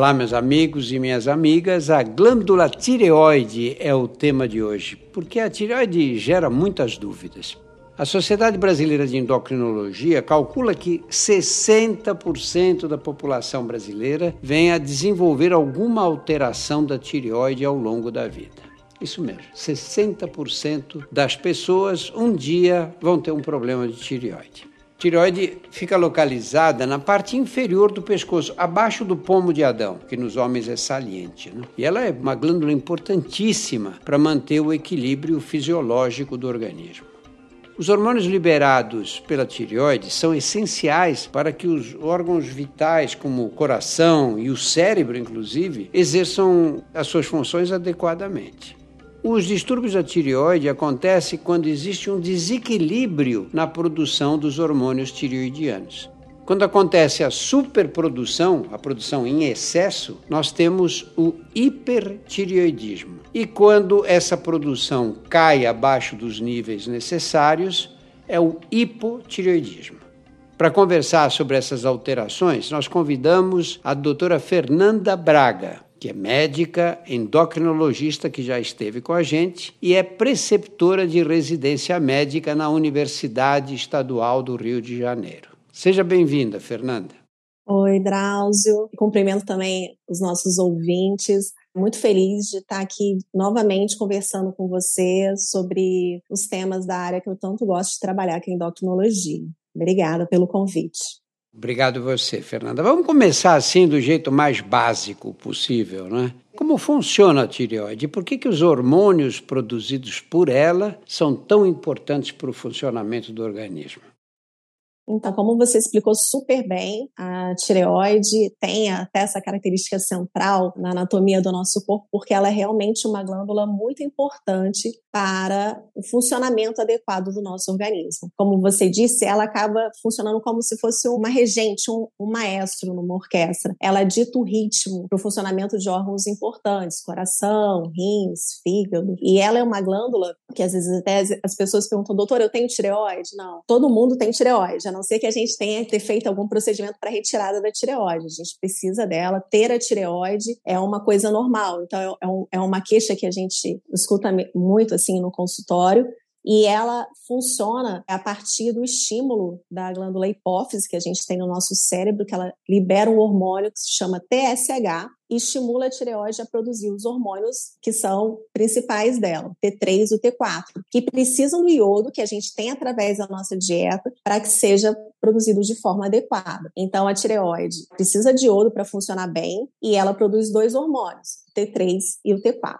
Olá, meus amigos e minhas amigas. A glândula tireoide é o tema de hoje, porque a tireoide gera muitas dúvidas. A Sociedade Brasileira de Endocrinologia calcula que 60% da população brasileira vem a desenvolver alguma alteração da tireoide ao longo da vida. Isso mesmo, 60% das pessoas um dia vão ter um problema de tireoide tireoide fica localizada na parte inferior do pescoço, abaixo do pomo de Adão, que nos homens é saliente. Né? E ela é uma glândula importantíssima para manter o equilíbrio fisiológico do organismo. Os hormônios liberados pela tireoide são essenciais para que os órgãos vitais, como o coração e o cérebro, inclusive, exerçam as suas funções adequadamente. Os distúrbios da tireoide acontecem quando existe um desequilíbrio na produção dos hormônios tireoidianos. Quando acontece a superprodução, a produção em excesso, nós temos o hipertireoidismo. E quando essa produção cai abaixo dos níveis necessários, é o hipotireoidismo. Para conversar sobre essas alterações, nós convidamos a doutora Fernanda Braga, que é médica endocrinologista que já esteve com a gente e é preceptora de residência médica na Universidade Estadual do Rio de Janeiro. Seja bem-vinda, Fernanda. Oi, Drauzio. Cumprimento também os nossos ouvintes. Muito feliz de estar aqui novamente conversando com você sobre os temas da área que eu tanto gosto de trabalhar, que é endocrinologia. Obrigada pelo convite. Obrigado você, Fernanda. Vamos começar assim do jeito mais básico possível, né? Como funciona a tireoide? Por que, que os hormônios produzidos por ela são tão importantes para o funcionamento do organismo? Então, como você explicou super bem, a tireoide tem até essa característica central na anatomia do nosso corpo, porque ela é realmente uma glândula muito importante para o funcionamento adequado do nosso organismo. Como você disse, ela acaba funcionando como se fosse uma regente, um, um maestro numa orquestra. Ela dita o ritmo para o funcionamento de órgãos importantes, coração, rins, fígado. E ela é uma glândula que às vezes até as pessoas perguntam, doutor, eu tenho tireoide? Não, todo mundo tem tireoide, a não ser que a gente tenha que ter feito algum procedimento para retirada da tireoide. A gente precisa dela. Ter a tireoide é uma coisa normal. Então, é, um, é uma queixa que a gente escuta muito assim no consultório e ela funciona a partir do estímulo da glândula hipófise que a gente tem no nosso cérebro, que ela libera um hormônio que se chama TSH e estimula a tireoide a produzir os hormônios que são principais dela, T3 e o T4, que precisam do iodo que a gente tem através da nossa dieta para que seja produzido de forma adequada. Então a tireoide precisa de iodo para funcionar bem e ela produz dois hormônios, o T3 e o T4.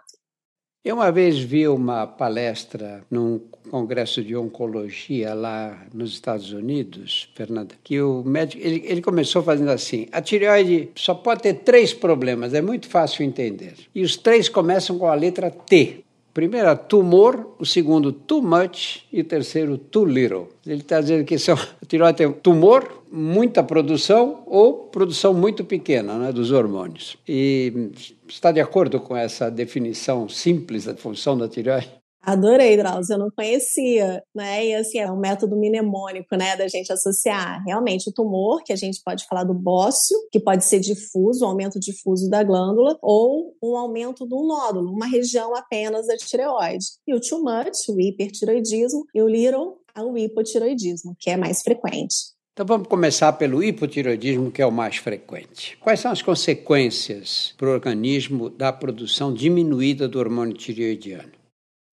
Eu uma vez vi uma palestra num congresso de oncologia lá nos Estados Unidos, Fernanda, que o médico ele, ele começou fazendo assim: a tireoide só pode ter três problemas, é muito fácil entender. E os três começam com a letra T. Primeiro, é tumor, o segundo, too much e o terceiro, too little. Ele está dizendo que são, a tireoide tem tumor, muita produção ou produção muito pequena né, dos hormônios. E está de acordo com essa definição simples da função da tireoide? Adorei, Drauzio, eu não conhecia, né? E assim, é um método mnemônico, né, da gente associar realmente o tumor, que a gente pode falar do bócio, que pode ser difuso, um aumento difuso da glândula, ou um aumento do nódulo, uma região apenas da tireoide. E o too much, o hipertiroidismo, e o little, o hipotiroidismo, que é mais frequente. Então vamos começar pelo hipotiroidismo, que é o mais frequente. Quais são as consequências para o organismo da produção diminuída do hormônio tireoidiano?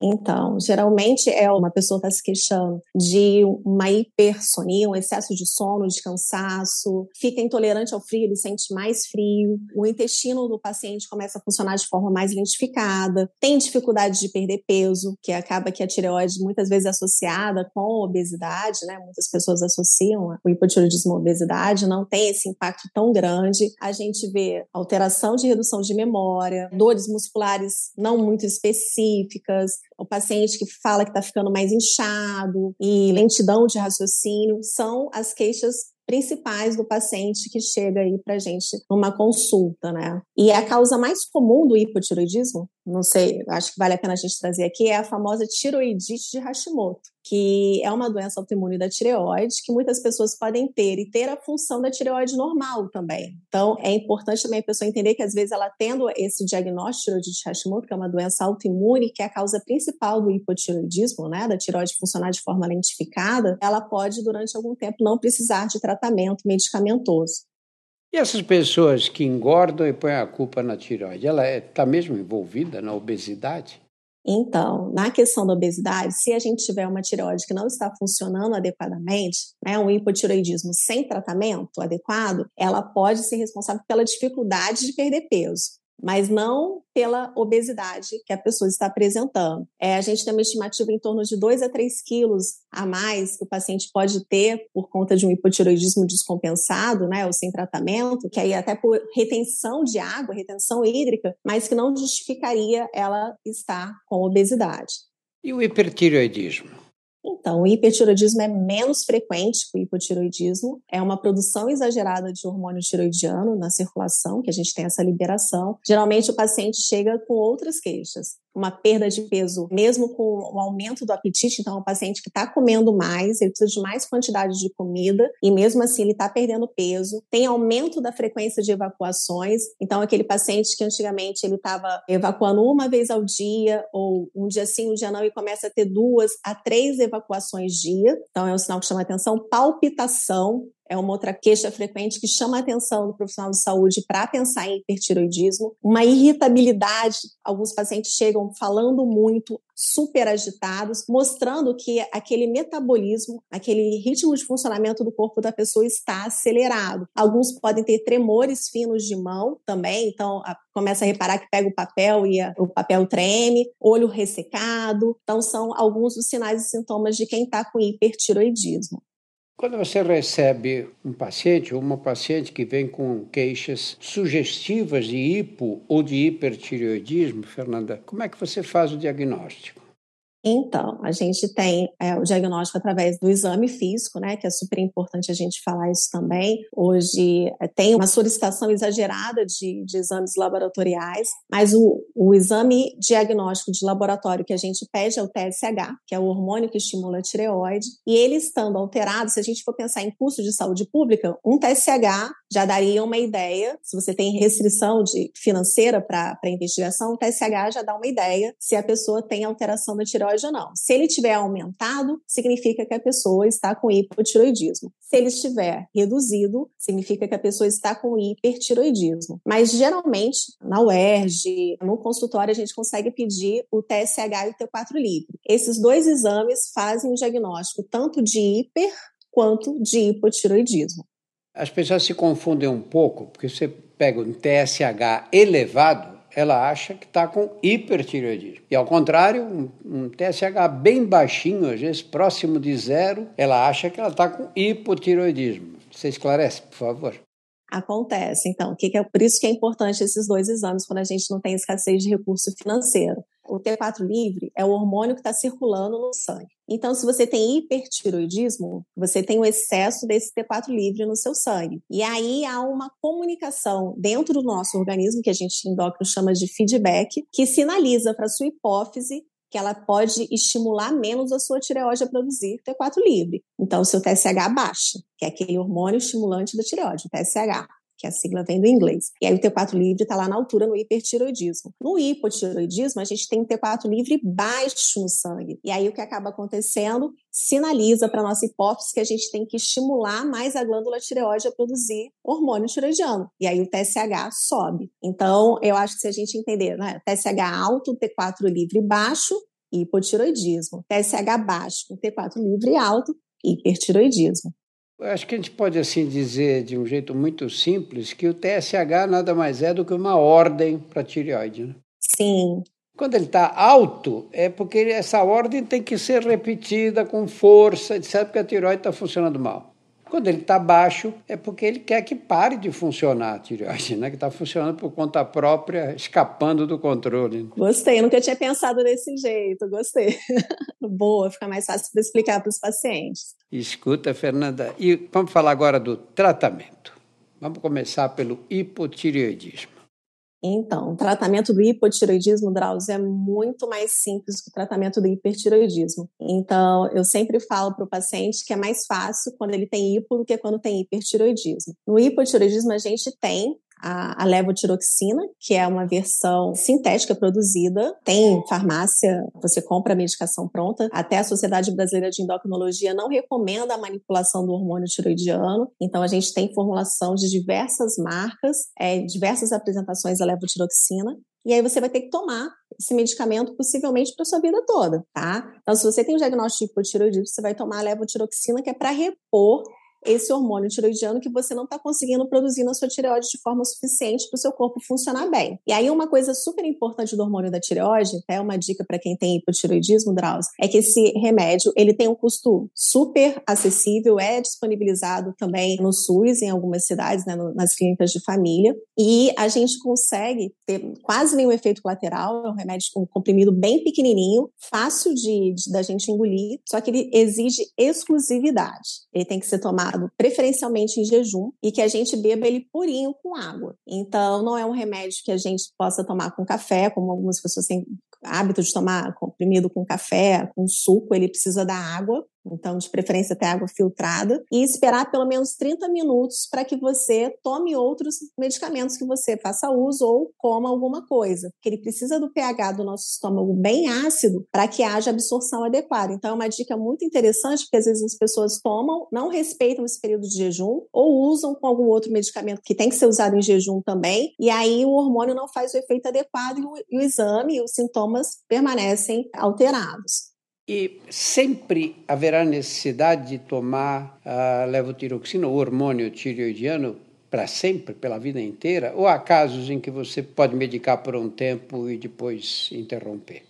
Então, geralmente é uma pessoa está se queixando de uma hipersonia, um excesso de sono, de cansaço, fica intolerante ao frio, ele sente mais frio, o intestino do paciente começa a funcionar de forma mais lentificada, tem dificuldade de perder peso, que acaba que a tireoide muitas vezes é associada com obesidade, né? Muitas pessoas associam o hipotiroidismo à obesidade, não tem esse impacto tão grande. A gente vê alteração de redução de memória, dores musculares não muito específicas, o paciente que fala que está ficando mais inchado e lentidão de raciocínio são as queixas principais do paciente que chega aí para gente numa consulta, né? E a causa mais comum do hipotiroidismo não sei, acho que vale a pena a gente trazer aqui, é a famosa tiroidite de Hashimoto, que é uma doença autoimune da tireoide que muitas pessoas podem ter e ter a função da tireoide normal também. Então, é importante também a pessoa entender que às vezes ela tendo esse diagnóstico de Hashimoto, que é uma doença autoimune, que é a causa principal do hipotiroidismo, né, da tireoide funcionar de forma lentificada, ela pode durante algum tempo não precisar de tratamento medicamentoso. E essas pessoas que engordam e põem a culpa na tireoide, ela está é, mesmo envolvida na obesidade? Então, na questão da obesidade, se a gente tiver uma tireoide que não está funcionando adequadamente, né, um hipotireoidismo sem tratamento adequado, ela pode ser responsável pela dificuldade de perder peso mas não pela obesidade que a pessoa está apresentando. É, a gente tem uma estimativa em torno de 2 a 3 quilos a mais que o paciente pode ter por conta de um hipotiroidismo descompensado, né, ou sem tratamento, que aí até por retenção de água, retenção hídrica, mas que não justificaria ela estar com obesidade. E o hipertiroidismo? Então, o hipertiroidismo é menos frequente que o hipotiroidismo, é uma produção exagerada de hormônio tiroidiano na circulação, que a gente tem essa liberação. Geralmente o paciente chega com outras queixas uma perda de peso, mesmo com o aumento do apetite. Então, um paciente que está comendo mais, ele precisa de mais quantidade de comida e mesmo assim ele está perdendo peso. Tem aumento da frequência de evacuações. Então, aquele paciente que antigamente ele estava evacuando uma vez ao dia ou um dia sim, um dia não e começa a ter duas a três evacuações dia. Então, é um sinal que chama atenção. Palpitação, é uma outra queixa frequente que chama a atenção do profissional de saúde para pensar em hipertiroidismo. Uma irritabilidade, alguns pacientes chegam falando muito, super agitados, mostrando que aquele metabolismo, aquele ritmo de funcionamento do corpo da pessoa está acelerado. Alguns podem ter tremores finos de mão também, então a, começa a reparar que pega o papel e a, o papel treme, olho ressecado. Então são alguns dos sinais e sintomas de quem está com hipertiroidismo. Quando você recebe um paciente ou uma paciente que vem com queixas sugestivas de hipo ou de hipertireoidismo, Fernanda, como é que você faz o diagnóstico? Então, a gente tem é, o diagnóstico através do exame físico, né, que é super importante a gente falar isso também. Hoje é, tem uma solicitação exagerada de, de exames laboratoriais, mas o, o, exame diagnóstico de laboratório que a gente pede é o TSH, que é o hormônio que estimula a tireoide, e ele estando alterado, se a gente for pensar em custo de saúde pública, um TSH já daria uma ideia, se você tem restrição de, financeira para investigação, o TSH já dá uma ideia se a pessoa tem alteração da tireoide ou não. Se ele tiver aumentado, significa que a pessoa está com hipotiroidismo. Se ele estiver reduzido, significa que a pessoa está com hipertiroidismo. Mas geralmente, na UERJ, no consultório, a gente consegue pedir o TSH e o T4 livre. Esses dois exames fazem o diagnóstico tanto de hiper quanto de hipotiroidismo. As pessoas se confundem um pouco, porque você pega um TSH elevado, ela acha que está com hipertireoidismo. E ao contrário, um, um, TSH bem baixinho, às vezes próximo de zero, ela acha que ela está com hipotireoidismo. Você esclarece, por favor. Acontece, então, que é por isso que é importante esses dois exames quando a gente não tem escassez de recurso financeiro. O T4 livre é o hormônio que está circulando no sangue. Então, se você tem hipertiroidismo, você tem o excesso desse T4 livre no seu sangue. E aí há uma comunicação dentro do nosso organismo, que a gente endócrino chama de feedback, que sinaliza para a sua hipófise que ela pode estimular menos a sua tireoide a produzir T4 livre. Então, o seu TSH baixa, que é aquele hormônio estimulante da tireoide, o TSH que a sigla vem do inglês. E aí o T4 livre está lá na altura no hipertiroidismo. No hipotiroidismo, a gente tem um T4 livre baixo no sangue. E aí o que acaba acontecendo sinaliza para nossa hipófise que a gente tem que estimular mais a glândula tireoide a produzir hormônio tiroidiano. E aí o TSH sobe. Então, eu acho que se a gente entender, né, TSH alto, T4 livre baixo, hipotiroidismo. TSH baixo, T4 livre alto, hipertiroidismo. Eu acho que a gente pode assim dizer de um jeito muito simples que o TSH nada mais é do que uma ordem para a tireoide. Né? Sim. Quando ele está alto, é porque essa ordem tem que ser repetida com força, etc., porque a tireoide está funcionando mal. Quando ele está baixo, é porque ele quer que pare de funcionar a tireoide, né? que está funcionando por conta própria, escapando do controle. Gostei, nunca tinha pensado desse jeito, gostei. Boa, fica mais fácil para explicar para os pacientes. Escuta, Fernanda, e vamos falar agora do tratamento. Vamos começar pelo hipotireoidismo. Então, o tratamento do hipotiroidismo, Drauzio, é muito mais simples que o tratamento do hipertiroidismo. Então, eu sempre falo para o paciente que é mais fácil quando ele tem hipo do que quando tem hipertiroidismo. No hipotiroidismo, a gente tem a, a levotiroxina, que é uma versão sintética produzida. Tem farmácia, você compra a medicação pronta. Até a Sociedade Brasileira de Endocrinologia não recomenda a manipulação do hormônio tiroidiano. Então, a gente tem formulação de diversas marcas, é, diversas apresentações da levotiroxina. E aí você vai ter que tomar esse medicamento possivelmente para sua vida toda, tá? Então, se você tem um diagnóstico de hipotiroidismo, você vai tomar a levotiroxina, que é para repor esse hormônio tiroidiano que você não está conseguindo produzir na sua tireoide de forma suficiente para o seu corpo funcionar bem. E aí, uma coisa super importante do hormônio da tireoide, até uma dica para quem tem hipotiroidismo, Drauzio, é que esse remédio ele tem um custo super acessível, é disponibilizado também no SUS, em algumas cidades, né, nas clínicas de família, e a gente consegue ter quase nenhum efeito colateral, é um remédio com um comprimido bem pequenininho, fácil de, de da gente engolir, só que ele exige exclusividade. Ele tem que ser tomado preferencialmente em jejum e que a gente beba ele purinho com água. Então, não é um remédio que a gente possa tomar com café, como algumas pessoas têm hábito de tomar comprimido com café, com suco, ele precisa da água então de preferência até água filtrada, e esperar pelo menos 30 minutos para que você tome outros medicamentos que você faça uso ou coma alguma coisa, porque ele precisa do pH do nosso estômago bem ácido para que haja absorção adequada. Então é uma dica muito interessante, porque às vezes as pessoas tomam, não respeitam esse período de jejum ou usam com algum outro medicamento que tem que ser usado em jejum também, e aí o hormônio não faz o efeito adequado e o, e o exame e os sintomas permanecem alterados. E sempre haverá necessidade de tomar a levotiroxina, o hormônio tireoidiano, para sempre, pela vida inteira? Ou há casos em que você pode medicar por um tempo e depois interromper?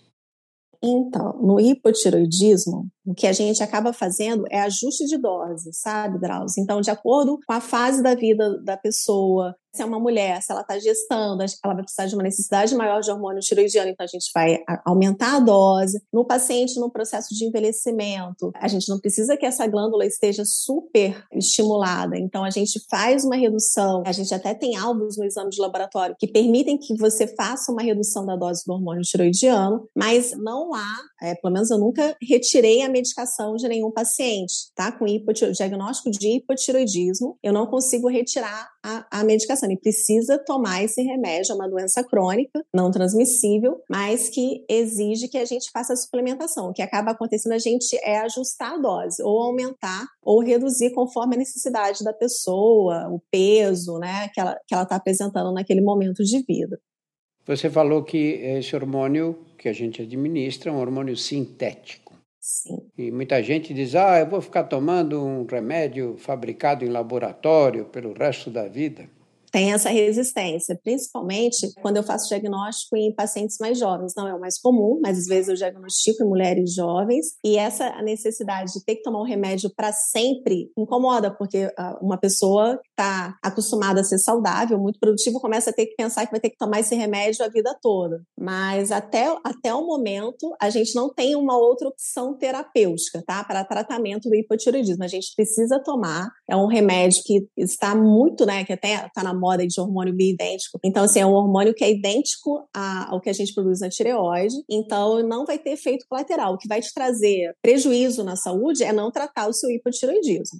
Então, no hipotiroidismo, o que a gente acaba fazendo é ajuste de dose, sabe, Drauzio? Então, de acordo com a fase da vida da pessoa, se é uma mulher, se ela está gestando, ela vai precisar de uma necessidade maior de hormônio tiroidiano, então a gente vai aumentar a dose. No paciente, no processo de envelhecimento, a gente não precisa que essa glândula esteja super estimulada, então a gente faz uma redução. A gente até tem alvos no exame de laboratório que permitem que você faça uma redução da dose do hormônio tiroidiano, mas não há, é, pelo menos eu nunca retirei a medicação de nenhum paciente, tá? Com diagnóstico de hipotiroidismo, eu não consigo retirar a, a medicação. Ele precisa tomar esse remédio, é uma doença crônica, não transmissível, mas que exige que a gente faça a suplementação. O que acaba acontecendo, a gente é ajustar a dose, ou aumentar ou reduzir conforme a necessidade da pessoa, o peso, né, que ela está tá apresentando naquele momento de vida. Você falou que esse hormônio que a gente administra é um hormônio sintético. Sim. E muita gente diz: ah, eu vou ficar tomando um remédio fabricado em laboratório pelo resto da vida tem essa resistência, principalmente quando eu faço diagnóstico em pacientes mais jovens. Não é o mais comum, mas às vezes eu diagnostico em mulheres jovens. E essa necessidade de ter que tomar um remédio para sempre incomoda, porque ah, uma pessoa que está acostumada a ser saudável, muito produtivo, começa a ter que pensar que vai ter que tomar esse remédio a vida toda. Mas até, até o momento, a gente não tem uma outra opção terapêutica, tá? Para tratamento do hipotiroidismo. A gente precisa tomar. É um remédio que está muito, né? Que até está na moda de hormônio bioidêntico. Então, assim, é um hormônio que é idêntico ao que a gente produz na tireoide, então não vai ter efeito colateral. O que vai te trazer prejuízo na saúde é não tratar o seu hipotireoidismo.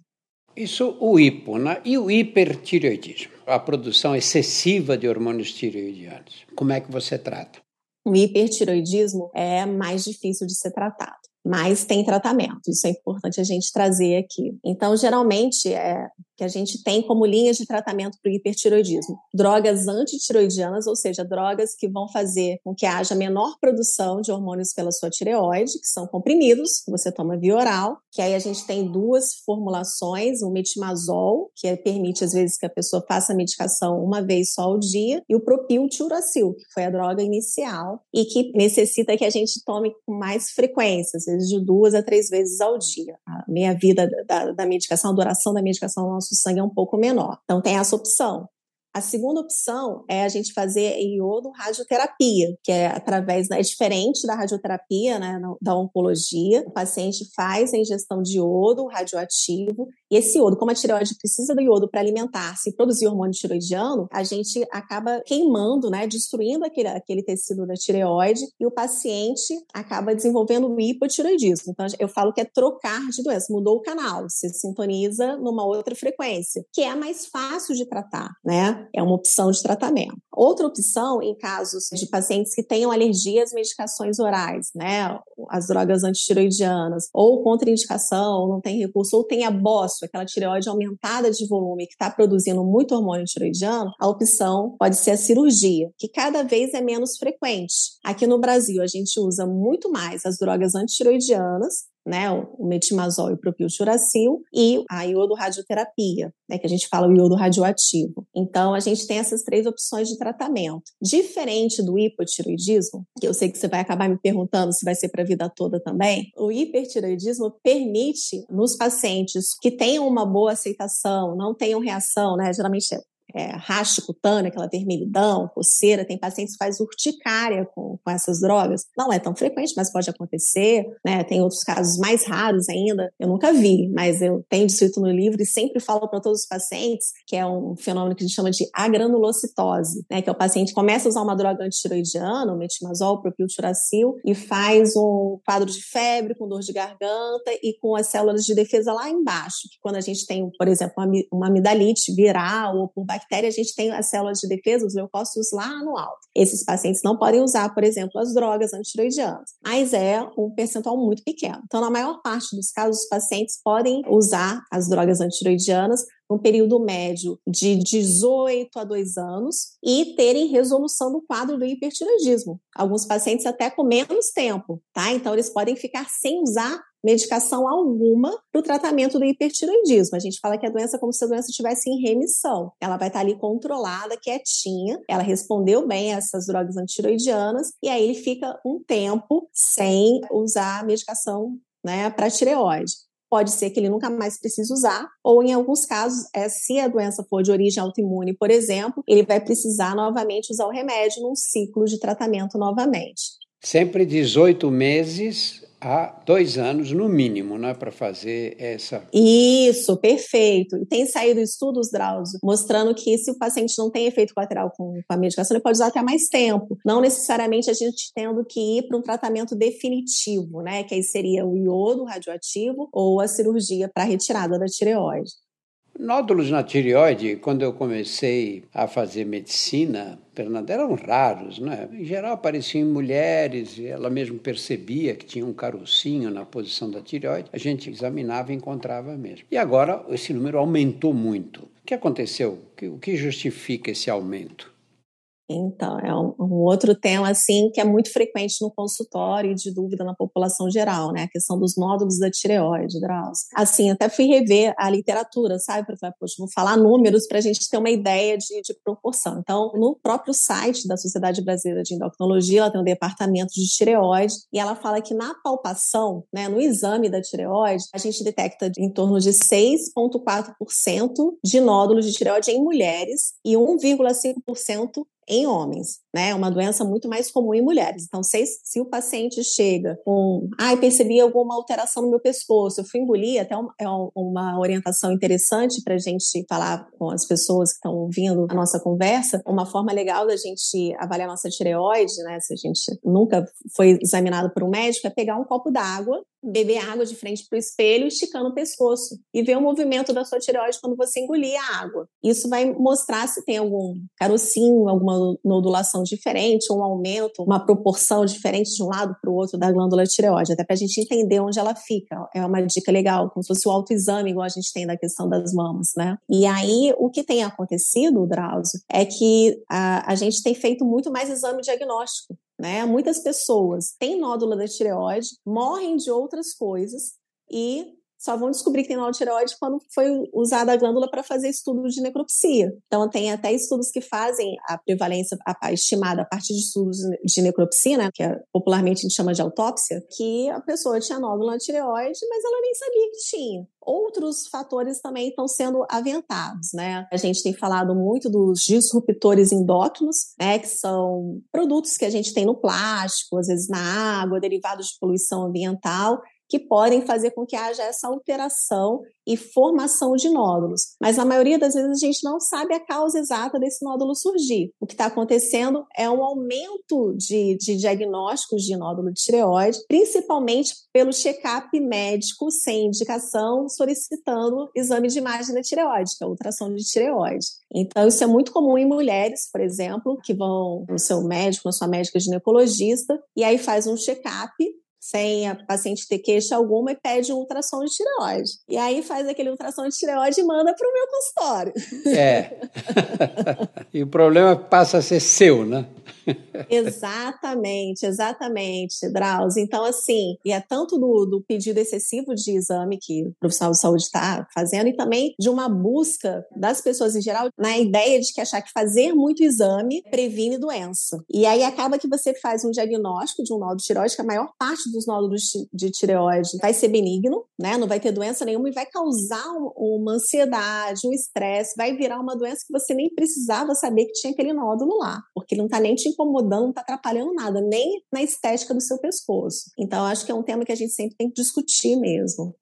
Isso o hipo, né? E o hipertireoidismo, a produção excessiva de hormônios tireoidianos. Como é que você trata? O hipertireoidismo é mais difícil de ser tratado mas tem tratamento. Isso é importante a gente trazer aqui. Então, geralmente, é, que a gente tem como linhas de tratamento para o hipertiroidismo. Drogas antitiroidianas, ou seja, drogas que vão fazer com que haja menor produção de hormônios pela sua tireoide, que são comprimidos, que você toma via oral, que aí a gente tem duas formulações, o metimazol, que permite às vezes que a pessoa faça a medicação uma vez só ao dia, e o propiltiuracil, que foi a droga inicial, e que necessita que a gente tome com mais frequência, vezes de duas a três vezes ao dia. A meia-vida da, da medicação, a duração da medicação no nosso nosso sangue é um pouco menor. Então tem essa opção. A segunda opção é a gente fazer iodo radioterapia, que é através, é diferente da radioterapia, né, da oncologia. O paciente faz a ingestão de iodo radioativo e esse iodo, como a tireoide precisa do iodo para alimentar-se e produzir hormônio tiroidiano, a gente acaba queimando, né, destruindo aquele, aquele tecido da tireoide e o paciente acaba desenvolvendo o hipotireoidismo. Então, eu falo que é trocar de doença, mudou o canal, se sintoniza numa outra frequência, que é mais fácil de tratar, né? É uma opção de tratamento. Outra opção, em casos de pacientes que tenham alergia às medicações orais, né? As drogas antitiroidianas, ou contraindicação, não tem recurso, ou tem a BOS, aquela tireoide aumentada de volume que está produzindo muito hormônio tiroidiano, a opção pode ser a cirurgia, que cada vez é menos frequente. Aqui no Brasil, a gente usa muito mais as drogas antitiroidianas, né, o metimazol e o propiltiuracil, e a iodoradioterapia, né, que a gente fala o iodo radioativo. Então, a gente tem essas três opções de tratamento. Diferente do hipotiroidismo, que eu sei que você vai acabar me perguntando se vai ser para a vida toda também, o hipertiroidismo permite nos pacientes que tenham uma boa aceitação, não tenham reação, né, geralmente é raste cutânea, aquela vermelhidão, coceira, tem pacientes que faz urticária com, com essas drogas. Não é tão frequente, mas pode acontecer, né? Tem outros casos mais raros ainda, eu nunca vi, mas eu tenho descrito no livro e sempre falo para todos os pacientes que é um fenômeno que a gente chama de agranulocitose, né? Que é o paciente começa a usar uma droga antitiroidiana, o metimazol, propiltiuracil, e faz um quadro de febre, com dor de garganta e com as células de defesa lá embaixo, que quando a gente tem, por exemplo, uma, uma amidalite viral ou por bactéria, a gente tem as células de defesa, os leucócitos lá no alto. Esses pacientes não podem usar, por exemplo, as drogas antiroidianas, mas é um percentual muito pequeno. Então, na maior parte dos casos, os pacientes podem usar as drogas antiroidianas um período médio de 18 a 2 anos e terem resolução do quadro do hipertiroidismo. Alguns pacientes até com menos tempo, tá? Então eles podem ficar sem usar medicação alguma para o tratamento do hipertiroidismo. A gente fala que a doença é como se a doença estivesse em remissão. Ela vai estar ali controlada, quietinha, ela respondeu bem a essas drogas antiroidianas, e aí ele fica um tempo sem usar a medicação né, para tireoide pode ser que ele nunca mais precise usar, ou em alguns casos, é, se a doença for de origem autoimune, por exemplo, ele vai precisar novamente usar o remédio num ciclo de tratamento novamente. Sempre 18 meses há dois anos, no mínimo, né, para fazer essa. Isso, perfeito. E tem saído estudos, Drauzio, mostrando que se o paciente não tem efeito colateral com, a medicação, ele pode usar até mais tempo. Não necessariamente a gente tendo que ir para um tratamento definitivo, né? Que aí seria o iodo radioativo ou a cirurgia para retirada da tireoide. Nódulos na tireoide, quando eu comecei a fazer medicina, Fernanda, eram raros, né? Em geral apareciam em mulheres, e ela mesma percebia que tinha um carocinho na posição da tireoide. A gente examinava e encontrava mesmo. E agora esse número aumentou muito. O que aconteceu? O que justifica esse aumento? Então, é um, um, outro tema, assim, que é muito frequente no consultório e de dúvida na população geral, né? A questão dos nódulos da tireoide, Drauzio. Assim, até fui rever a literatura, sabe? Para falar, poxa, vou falar números para a gente ter uma ideia de, de, proporção. Então, no próprio site da Sociedade Brasileira de Endocrinologia, ela tem um departamento de tireoide e ela fala que na palpação, né, no exame da tireoide, a gente detecta em torno de 6,4% de nódulos de tireoide em mulheres e 1,5% em homens, né? É uma doença muito mais comum em mulheres. Então, se, se o paciente chega com, ai, ah, percebi alguma alteração no meu pescoço, eu fui engolir, até uma, é uma orientação interessante para a gente falar com as pessoas que estão ouvindo a nossa conversa. Uma forma legal da gente avaliar nossa tireoide, né? Se a gente nunca foi examinado por um médico, é pegar um copo d'água beber água de frente para o espelho, esticando o pescoço e ver o movimento da sua tireoide quando você engolir a água. Isso vai mostrar se tem algum carocinho, alguma nodulação diferente, um aumento, uma proporção diferente de um lado para o outro da glândula tireoide, até para a gente entender onde ela fica. É uma dica legal, como se fosse o autoexame, igual a gente tem da questão das mamas, né? E aí, o que tem acontecido, Drauzio, é que a, a gente tem feito muito mais exame diagnóstico. Né? Muitas pessoas têm nódula da tireoide, morrem de outras coisas e só vão descobrir que tem nódulo de tireoide quando foi usada a glândula para fazer estudo de necropsia. Então, tem até estudos que fazem a prevalência a, estimada a partir de estudos de necropsia, né, que é, popularmente a gente chama de autópsia, que a pessoa tinha nódulo na tireoide, mas ela nem sabia que tinha outros fatores também estão sendo aventados, né? A gente tem falado muito dos disruptores endócrinos, né, que são produtos que a gente tem no plástico, às vezes na água, derivados de poluição ambiental, que podem fazer com que haja essa alteração e formação de nódulos. Mas na maioria das vezes a gente não sabe a causa exata desse nódulo surgir. O que está acontecendo é um aumento de, de diagnósticos de nódulo de tireoide, principalmente pelo check-up médico sem indicação, solicitando exame de imagem da tireoide, que é a ultrassom de tireoide. Então, isso é muito comum em mulheres, por exemplo, que vão no seu médico, na sua médica ginecologista, e aí faz um check-up sem a paciente ter queixa alguma e pede um ultrassom de tireoide. E aí faz aquele ultrassom de tireoide e manda para o meu consultório. É. e o problema passa a ser seu, né? Exatamente, exatamente, Drauzio. Então, assim, e é tanto do, do pedido excessivo de exame que o profissional de saúde está fazendo, e também de uma busca das pessoas em geral na ideia de que achar que fazer muito exame previne doença. E aí acaba que você faz um diagnóstico de um nódulo de tireoide, que a maior parte dos nódulos de tireoide vai ser benigno, né? Não vai ter doença nenhuma e vai causar uma ansiedade, um estresse, vai virar uma doença que você nem precisava saber que tinha aquele nódulo lá, porque ele não está nem te incomodando, não está atrapalhando nada, nem na estética do seu pescoço. Então, acho que é um tema que a gente sempre tem que discutir mesmo.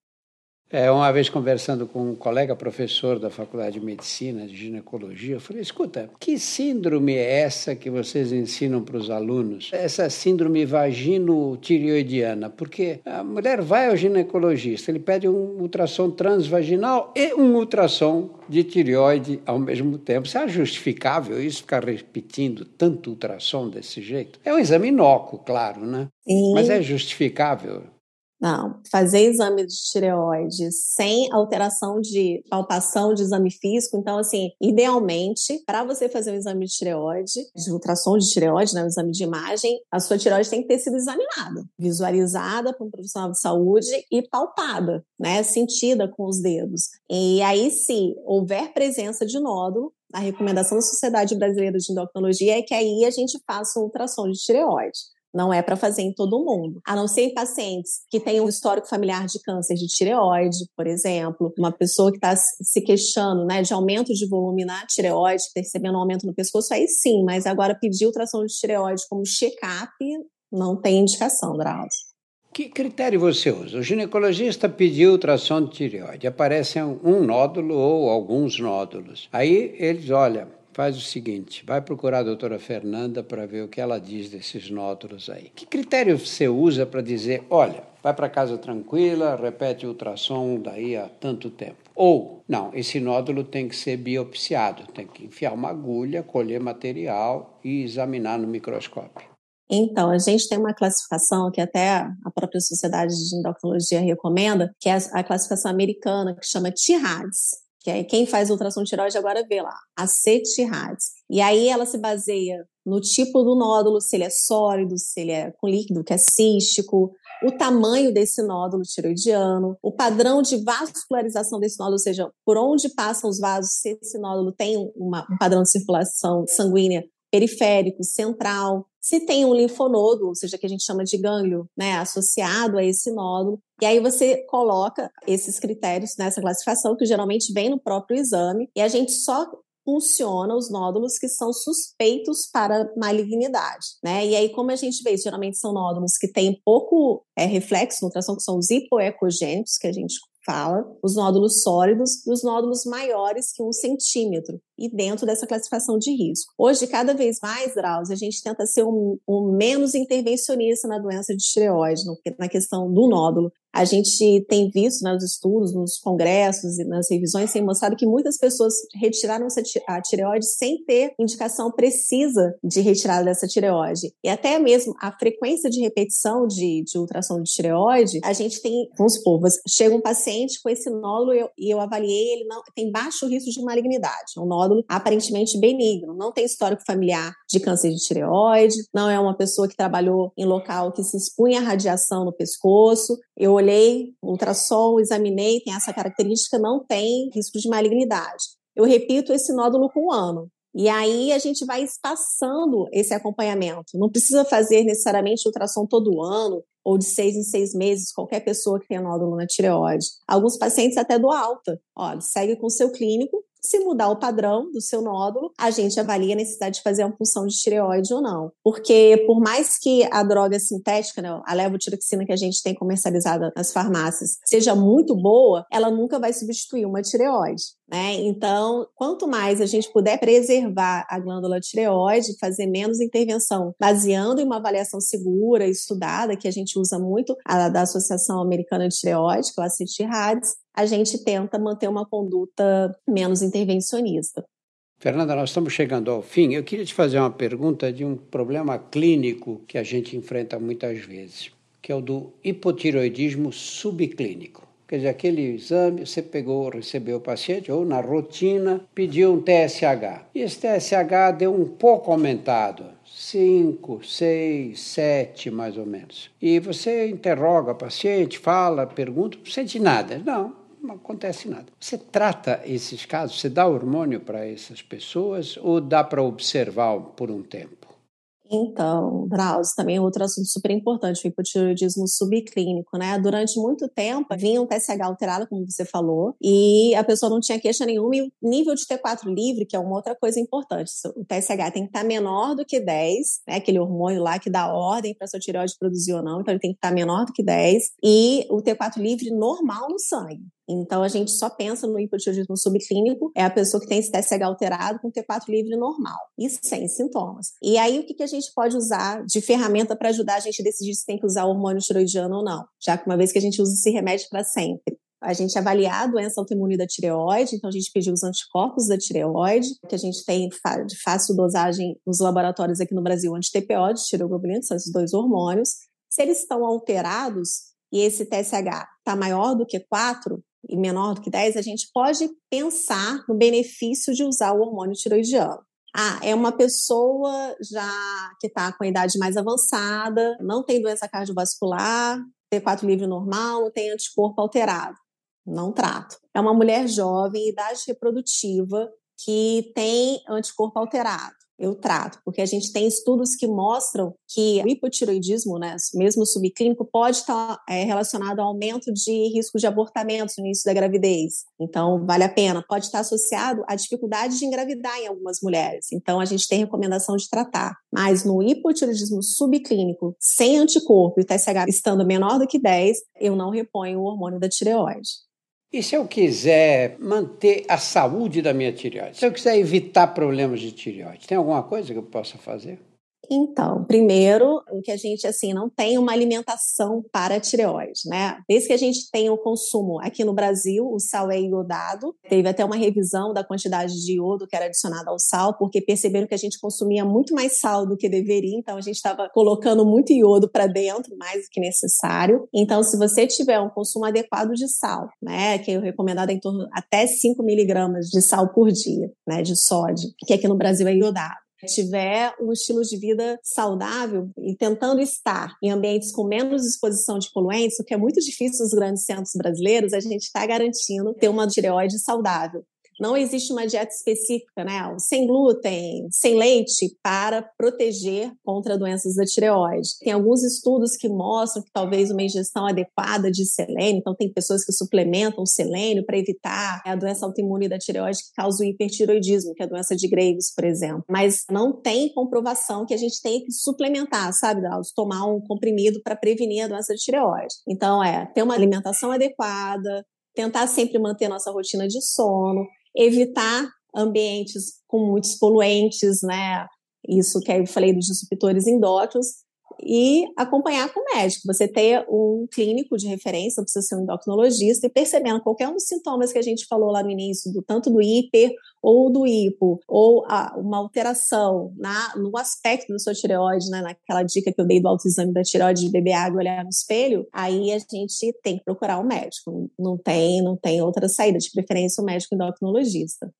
É, uma vez conversando com um colega professor da Faculdade de Medicina, de Ginecologia, eu falei: escuta, que síndrome é essa que vocês ensinam para os alunos? Essa síndrome vagino-tireoidiana. Porque a mulher vai ao ginecologista, ele pede um ultrassom transvaginal e um ultrassom de tireoide ao mesmo tempo. Você é justificável isso, ficar repetindo tanto ultrassom desse jeito? É um exame inócuo, claro, né? Sim. Mas é justificável. Não, fazer exame de tireoide sem alteração de palpação de exame físico. Então, assim, idealmente, para você fazer um exame de tireoide, de ultrassom de tireoide, né, um exame de imagem, a sua tireoide tem que ter sido examinada, visualizada por um profissional de saúde e palpada, né, sentida com os dedos. E aí, se houver presença de nódulo, a recomendação da Sociedade Brasileira de Endocrinologia é que aí a gente faça um ultrassom de tireoide. Não é para fazer em todo mundo. A não ser em pacientes que têm um histórico familiar de câncer de tireoide, por exemplo, uma pessoa que está se queixando né, de aumento de volume na tireoide, percebendo um aumento no pescoço, aí sim, mas agora pedir ultrassom de tireoide como check-up não tem indicação, Drauzio. Que critério você usa? O ginecologista pediu ultrassom de tireoide, aparece um nódulo ou alguns nódulos. Aí eles, olha, faz o seguinte: vai procurar a doutora Fernanda para ver o que ela diz desses nódulos aí. Que critério você usa para dizer, olha, vai para casa tranquila, repete o ultrassom daí a tanto tempo? Ou, não, esse nódulo tem que ser biopsiado, tem que enfiar uma agulha, colher material e examinar no microscópio. Então, a gente tem uma classificação que até a própria Sociedade de Endocrinologia recomenda, que é a classificação americana, que chama TIRADS que é quem faz ultrassom de agora vê lá, a CETIRADS. E aí ela se baseia no tipo do nódulo, se ele é sólido, se ele é com líquido, que é cístico, o tamanho desse nódulo tiroidiano, o padrão de vascularização desse nódulo, ou seja, por onde passam os vasos, se esse nódulo tem uma, um padrão de circulação sanguínea periférico, central, se tem um linfonodo, ou seja, que a gente chama de gânglio, né, associado a esse nódulo, e aí você coloca esses critérios nessa classificação, que geralmente vem no próprio exame, e a gente só funciona os nódulos que são suspeitos para malignidade, né? E aí, como a gente vê, geralmente são nódulos que têm pouco é, reflexo no que são os hipoecogênicos, que a gente fala, os nódulos sólidos e os nódulos maiores que um centímetro, e dentro dessa classificação de risco. Hoje, cada vez mais, Drauzio, a gente tenta ser um, um menos intervencionista na doença de tireoide, no, na questão do nódulo, a gente tem visto nos estudos, nos congressos e nas revisões, tem mostrado que muitas pessoas retiraram a tireoide sem ter indicação precisa de retirada dessa tireoide. E até mesmo a frequência de repetição de, de ultrassom de tireoide, a gente tem, vamos supor, chega um paciente com esse nódulo e eu, eu avaliei, ele não tem baixo risco de malignidade, um nódulo nódulo aparentemente benigno, não tem histórico familiar de câncer de tireoide, não é uma pessoa que trabalhou em local que se expunha à radiação no pescoço. Eu olhei, ultrassom, examinei, tem essa característica, não tem risco de malignidade. Eu repito esse nódulo com um ano. E aí a gente vai espaçando esse acompanhamento. Não precisa fazer necessariamente ultrassom todo ano ou de seis em seis meses, qualquer pessoa que tenha nódulo na tireoide. Alguns pacientes até do alta. Olha, segue com o seu clínico, se mudar o padrão do seu nódulo, a gente avalia a necessidade de fazer uma punção de tireoide ou não. Porque por mais que a droga sintética, né, a levotiroxina que a gente tem comercializada nas farmácias, seja muito boa, ela nunca vai substituir uma tireoide. Né? Então, quanto mais a gente puder preservar a glândula tireoide, fazer menos intervenção, baseando em uma avaliação segura, estudada, que a gente usa muito, a da Associação Americana de Tireoide, que é o ACIT-RADS, a gente tenta manter uma conduta menos intervencionista. Fernanda, nós estamos chegando ao fim. Eu queria te fazer uma pergunta de um problema clínico que a gente enfrenta muitas vezes, que é o do hipotiroidismo subclínico. Quer dizer, aquele exame, você pegou, recebeu o paciente, ou na rotina, pediu um TSH. E esse TSH deu um pouco aumentado, 5, 6, 7 mais ou menos. E você interroga o paciente, fala, pergunta, não sente nada. Não, não acontece nada. Você trata esses casos, você dá hormônio para essas pessoas ou dá para observar por um tempo? Então, Drauzio, também é outro assunto super importante, o hipotiroidismo subclínico, né? Durante muito tempo, vinha um TSH alterado, como você falou, e a pessoa não tinha queixa nenhuma, e o nível de T4 livre, que é uma outra coisa importante, o TSH tem que estar menor do que 10, né? Aquele hormônio lá que dá ordem para sua tireoide produzir ou não, então ele tem que estar menor do que 10, e o T4 livre normal no sangue. Então, a gente só pensa no hipotiroidismo subclínico, é a pessoa que tem esse TSH alterado com T4 livre normal e sem sintomas. E aí, o que, a gente pode usar de ferramenta para ajudar a gente a decidir se tem que usar o hormônio tiroidiano ou não? Já que uma vez que a gente usa esse remédio para sempre. A gente avaliar a doença autoimune da tireoide, então a gente pediu os anticorpos da tireoide, que a gente tem de fácil dosagem nos laboratórios aqui no Brasil, anti-TPO, de tireoglobulina, são esses dois hormônios. Se eles estão alterados e esse TSH está maior do que 4, e menor do que 10, a gente pode pensar no benefício de usar o hormônio tiroidiano. Ah, é uma pessoa já que está com a idade mais avançada, não tem doença cardiovascular, T4 livre normal, não tem anticorpo alterado. Não trato. É uma mulher jovem, idade reprodutiva, que tem anticorpo alterado eu trato, porque a gente tem estudos que mostram que o hipotiroidismo, né, mesmo subclínico, pode estar é, relacionado ao aumento de risco de abortamento no início da gravidez. Então, vale a pena. Pode estar associado à dificuldade de engravidar em algumas mulheres. Então, a gente tem recomendação de tratar. Mas no hipotiroidismo subclínico, sem anticorpo e o TSH estando menor do que 10, eu não reponho o hormônio da tireoide. E se eu quiser manter a saúde da minha tireoide? Se eu quiser evitar problemas de tireoide, tem alguma coisa que eu possa fazer? Então, primeiro, o que a gente assim não tem uma alimentação para tireoide, né? Desde que a gente tem o consumo aqui no Brasil, o sal é iodado. Teve até uma revisão da quantidade de iodo que era adicionada ao sal, porque perceberam que a gente consumia muito mais sal do que deveria, então a gente estava colocando muito iodo para dentro, mais do que necessário. Então, se você tiver um consumo adequado de sal, né, que é recomendado em torno até 5 miligramas de sal por dia, né, de sódio, que aqui no Brasil é iodado tiver um estilo de vida saudável e tentando estar em ambientes com menos exposição de poluentes, o que é muito difícil nos grandes centros brasileiros, a gente está garantindo ter uma tireoide saudável. Não existe uma dieta específica, né? Sem glúten, sem leite, para proteger contra doenças da tireoide. Tem alguns estudos que mostram que talvez uma ingestão adequada de selênio, então tem pessoas que suplementam selênio para evitar a doença autoimune da tireoide que causa o hipertiroidismo, que é a doença de Graves, por exemplo. Mas não tem comprovação que a gente tem que suplementar, sabe, Dallas? Tomar um comprimido para prevenir a doença de tireoide. Então, é ter uma alimentação adequada, tentar sempre manter nossa rotina de sono, evitar ambientes com muitos poluentes, né? Isso que eu falei dos disruptores endócrinos, e acompanhar com o médico. Você ter um clínico de referência, precisa ser um endocrinologista, e percebendo qualquer um dos sintomas que a gente falou lá no início, do tanto do hiper ou do hipo, ou a, uma alteração na, no aspecto da sua tireoide, né, naquela dica que eu dei do autoexame da tireoide de beber água e olhar no espelho, aí a gente tem que procurar o um médico. Não tem, não tem outra saída, de preferência o um médico endocrinologista.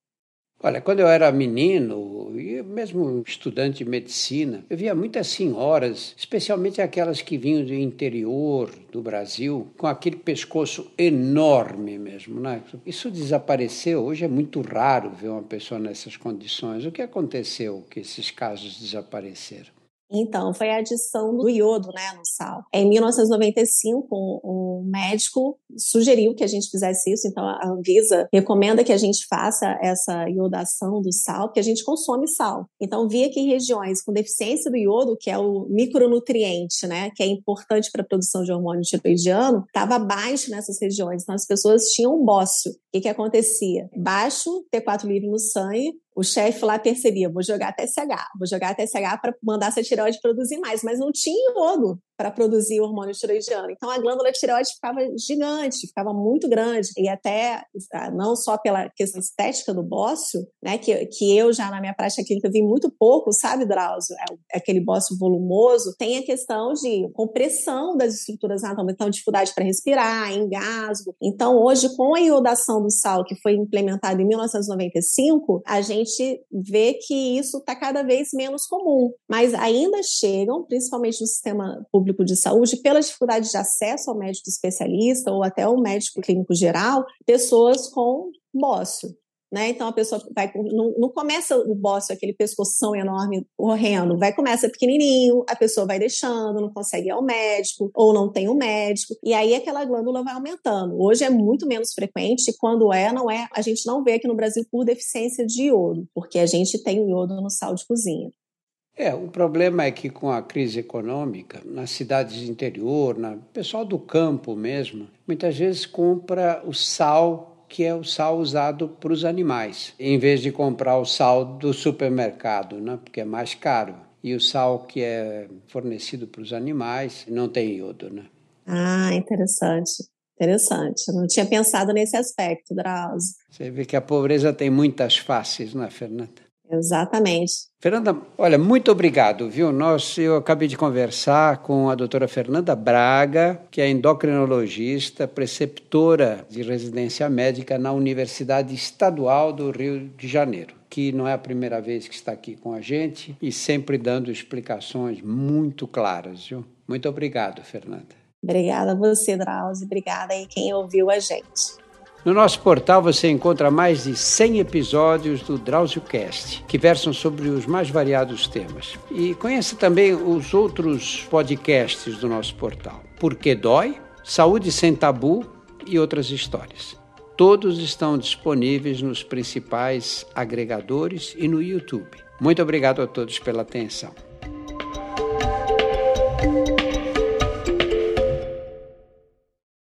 Olha, quando eu era menino, e mesmo estudante de medicina, eu via muitas senhoras, especialmente aquelas que vinham do interior do Brasil, com aquele pescoço enorme mesmo. Né? Isso desapareceu. Hoje é muito raro ver uma pessoa nessas condições. O que aconteceu que esses casos desapareceram? Então, foi a adição do iodo né, no sal. Em 1995, um, um, médico sugeriu que a gente fizesse isso, então a Anvisa recomenda que a gente faça essa iodação do sal, porque a gente consome sal. Então, via que em regiões com deficiência do iodo, que é o micronutriente, né, que é importante para a produção de hormônio tiroidiano, estava baixo nessas regiões. Então, as pessoas tinham bócio. O que, que acontecia? Baixo T4 livre no sangue, o chefe lá percebia, vou jogar TSH, vou jogar TSH para mandar essa tireoide produzir mais, mas não tinha iodo para produzir o hormônio tiroidiano. Então a glândula tireoide ficava gigante, ficava muito grande e até ah, não só pela questão estética do bócio, né, que, que eu já na minha prática clínica vi muito pouco, sabe, Drauzio? É, é aquele bócio volumoso, tem a questão de compressão das estruturas anatômicas, então dificuldade para respirar, engasgo. Então hoje com a iodação do sal que foi implementada em 1995, a gente vê que isso está cada vez menos comum, mas ainda chegam, principalmente no sistema público público de saúde, pela dificuldade de acesso ao médico especialista ou até ao médico clínico geral, pessoas com bócio. Né? Então a pessoa vai não, não, começa o bócio aquele pescoção enorme correndo, vai começa pequenininho, a pessoa vai deixando, não consegue ir ao médico ou não tem um médico e aí aquela glândula vai aumentando. Hoje é muito menos frequente, quando é não é, a gente não vê aqui no Brasil por deficiência de iodo, porque a gente tem o iodo no sal de cozinha. É, o problema é que com a crise econômica, nas cidades de interior, na pessoal do campo mesmo, muitas vezes compra o sal que é o sal usado para os animais, em vez de comprar o sal do supermercado, né? porque é mais caro. E o sal que é fornecido para os animais não tem iodo, né? Ah, interessante. Interessante. Eu não tinha pensado nesse aspecto, Drauzio. Você vê que a pobreza tem muitas faces, não é, Fernanda? Exatamente. Fernanda, olha, muito obrigado, viu? Nós, eu acabei de conversar com a doutora Fernanda Braga, que é endocrinologista, preceptora de residência médica na Universidade Estadual do Rio de Janeiro, que não é a primeira vez que está aqui com a gente e sempre dando explicações muito claras, viu? Muito obrigado, Fernanda. Obrigada a você, Drauzio. Obrigada aí quem ouviu a gente. No nosso portal você encontra mais de 100 episódios do DrauzioCast, que versam sobre os mais variados temas. E conheça também os outros podcasts do nosso portal. Por que dói? Saúde sem tabu e outras histórias. Todos estão disponíveis nos principais agregadores e no YouTube. Muito obrigado a todos pela atenção.